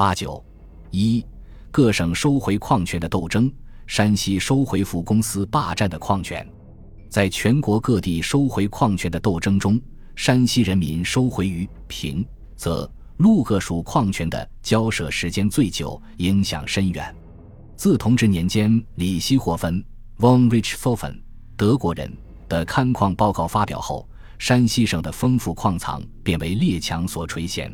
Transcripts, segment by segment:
八九一，各省收回矿权的斗争。山西收回府公司霸占的矿权，在全国各地收回矿权的斗争中，山西人民收回于平、泽、陆各属矿权的交涉时间最久，影响深远。自同治年间，李希霍芬 （von Richthofen） 德国人的勘矿报告发表后，山西省的丰富矿藏便为列强所垂涎。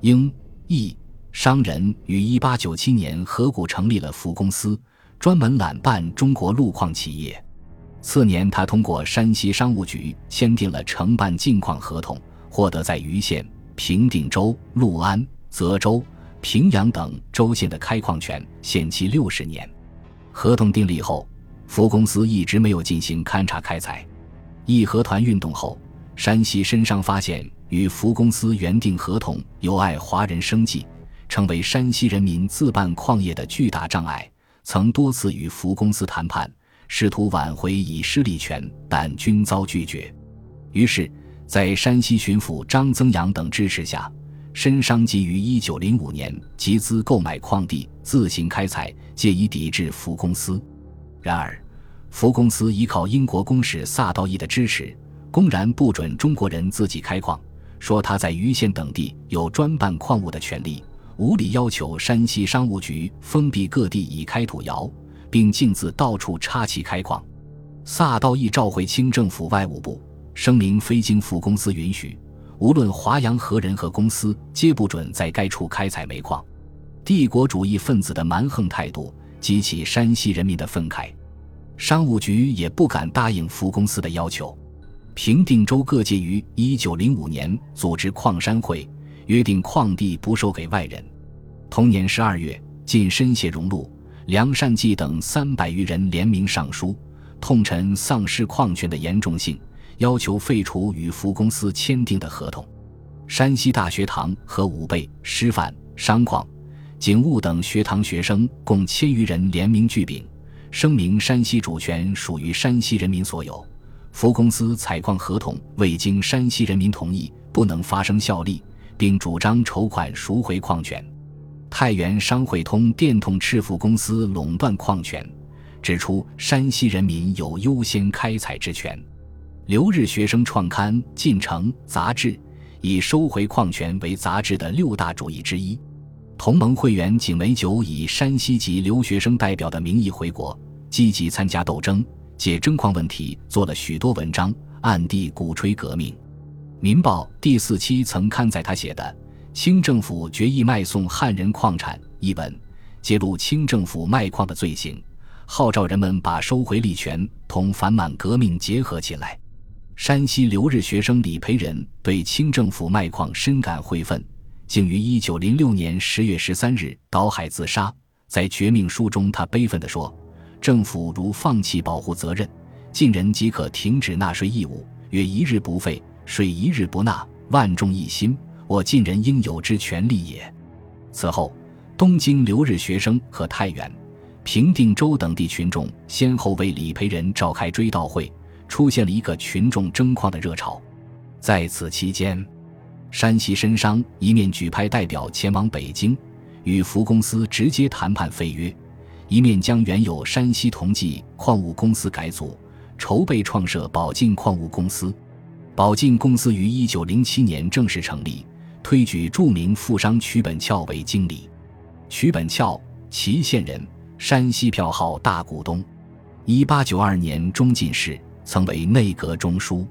英、意商人于1897年合股成立了福公司。专门揽办中国路矿企业。次年，他通过山西商务局签订了承办进矿合同，获得在盂县、平定州、六安、泽州、平阳等州县的开矿权，限期六十年。合同订立后，福公司一直没有进行勘察开采。义和团运动后，山西申商发现与福公司原定合同有碍华人生计，成为山西人民自办矿业的巨大障碍。曾多次与福公司谈判，试图挽回已失利权，但均遭拒绝。于是，在山西巡抚张增阳等支持下，申商即于1905年集资购买矿地，自行开采，借以抵制福公司。然而，福公司依靠英国公使萨道义的支持，公然不准中国人自己开矿，说他在盂县等地有专办矿物的权利。无理要求山西商务局封闭各地以开土窑，并径自到处插旗开矿。萨道义召回清政府外务部，声明非经福公司允许，无论华阳何人和公司，皆不准在该处开采煤矿。帝国主义分子的蛮横态度激起山西人民的愤慨，商务局也不敢答应福公司的要求。平定州各界于一九零五年组织矿山会。约定矿地不售给外人。同年十二月，晋申谢荣禄、梁善济等三百余人联名上书，痛陈丧失矿权的严重性，要求废除与福公司签订的合同。山西大学堂和武备、师范、商矿、警务等学堂学生共千余人联名聚禀，声明山西主权属于山西人民所有，福公司采矿合同未经山西人民同意，不能发生效力。并主张筹款赎回矿权。太原商会通电通赤富公司垄断矿权，指出山西人民有优先开采之权。留日学生创刊《进城》杂志，以收回矿权为杂志的六大主义之一。同盟会员景梅九以山西籍留学生代表的名义回国，积极参加斗争，借征矿问题做了许多文章，暗地鼓吹革命。《民报》第四期曾刊载他写的《清政府决议卖送汉人矿产》一文，揭露清政府卖矿的罪行，号召人们把收回利权同反满革命结合起来。山西留日学生李培仁对清政府卖矿深感悔愤，竟于一九零六年十月十三日倒海自杀。在绝命书中，他悲愤地说：“政府如放弃保护责任，晋人即可停止纳税义务，约一日不费。”水一日不纳，万众一心，我晋人应有之权利也。此后，东京留日学生和太原、平定州等地群众先后为李培仁召开追悼会，出现了一个群众争矿的热潮。在此期间，山西申商一面举派代表前往北京，与福公司直接谈判废约，一面将原有山西同济矿物公司改组，筹备创设宝晋矿物公司。宝晋公司于一九零七年正式成立，推举著名富商曲本翘为经理。曲本翘，祁县人，山西票号大股东。一八九二年中进士，曾为内阁中书。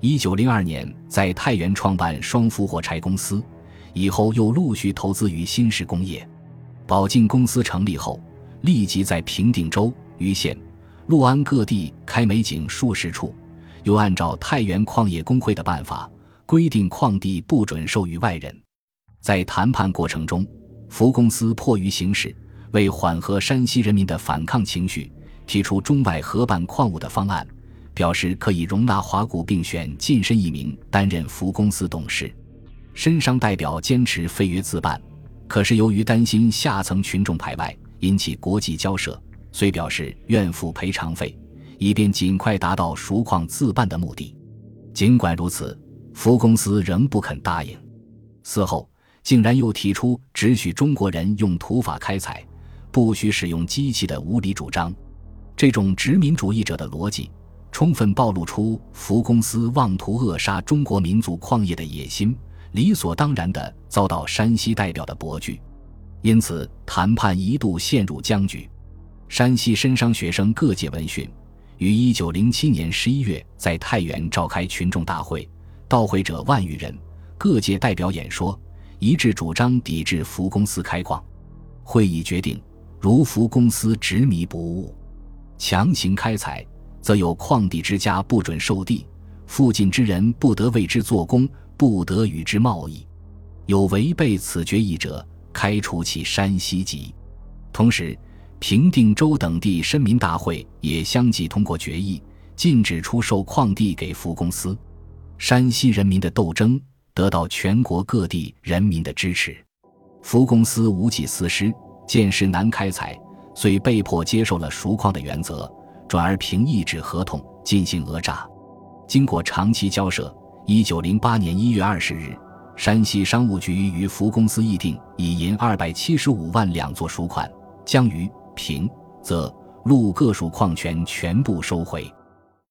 一九零二年在太原创办双福火柴公司，以后又陆续投资于新式工业。宝晋公司成立后，立即在平定州、盂县、六安各地开煤井数十处。又按照太原矿业工会的办法规定，矿地不准授予外人。在谈判过程中，福公司迫于形势，为缓和山西人民的反抗情绪，提出中外合办矿物的方案，表示可以容纳华股，并选晋身一名担任福公司董事。深商代表坚持废约自办，可是由于担心下层群众排外，引起国际交涉，虽表示愿付赔偿费。以便尽快达到赎矿自办的目的。尽管如此，福公司仍不肯答应。此后，竟然又提出只许中国人用土法开采，不许使用机器的无理主张。这种殖民主义者的逻辑，充分暴露出福公司妄图扼杀中国民族矿业的野心，理所当然地遭到山西代表的驳拒，因此谈判一度陷入僵局。山西深商学生各界闻讯，于一九零七年十一月在太原召开群众大会，到会者万余人，各界代表演说，一致主张抵制福公司开矿。会议决定，如福公司执迷不悟。强行开采，则有矿地之家不准受地，附近之人不得为之做工，不得与之贸易。有违背此决议者，开除其山西籍。同时，平定州等地绅民大会也相继通过决议，禁止出售矿地给福公司。山西人民的斗争得到全国各地人民的支持。福公司无计私施，见势难开采。遂被迫接受了赎矿的原则，转而凭一纸合同进行讹诈。经过长期交涉，一九零八年一月二十日，山西商务局与福公司议定，以银二百七十五万两作赎款，将于平、则、陆各属矿权全部收回。